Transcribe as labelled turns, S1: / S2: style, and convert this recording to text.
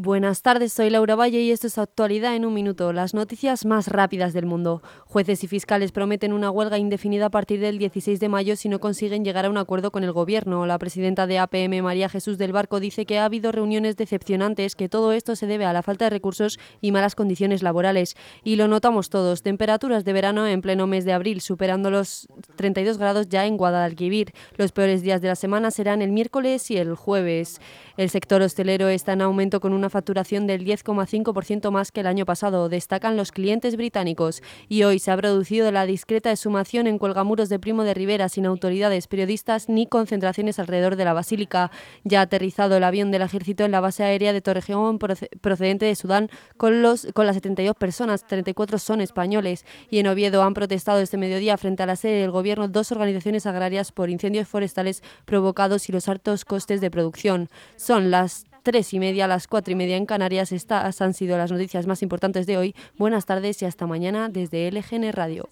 S1: Buenas tardes, soy Laura Valle y esto es Actualidad en un minuto, las noticias más rápidas del mundo. Jueces y fiscales prometen una huelga indefinida a partir del 16 de mayo si no consiguen llegar a un acuerdo con el gobierno. La presidenta de APM, María Jesús del Barco, dice que ha habido reuniones decepcionantes, que todo esto se debe a la falta de recursos y malas condiciones laborales. Y lo notamos todos, temperaturas de verano en pleno mes de abril, superando los 32 grados ya en Guadalquivir. Los peores días de la semana serán el miércoles y el jueves. El sector hostelero está en aumento con una facturación del 10,5% más que el año pasado, destacan los clientes británicos. Y hoy se ha producido la discreta exhumación en Cuelgamuros de Primo de Rivera sin autoridades, periodistas ni concentraciones alrededor de la basílica. Ya ha aterrizado el avión del ejército en la base aérea de Torregión procedente de Sudán con, los, con las 72 personas, 34 son españoles. Y en Oviedo han protestado este mediodía frente a la sede del gobierno dos organizaciones agrarias por incendios forestales provocados y los altos costes de producción. Son las tres y media, a las cuatro y media en Canarias. Estas han sido las noticias más importantes de hoy. Buenas tardes y hasta mañana desde LGN Radio.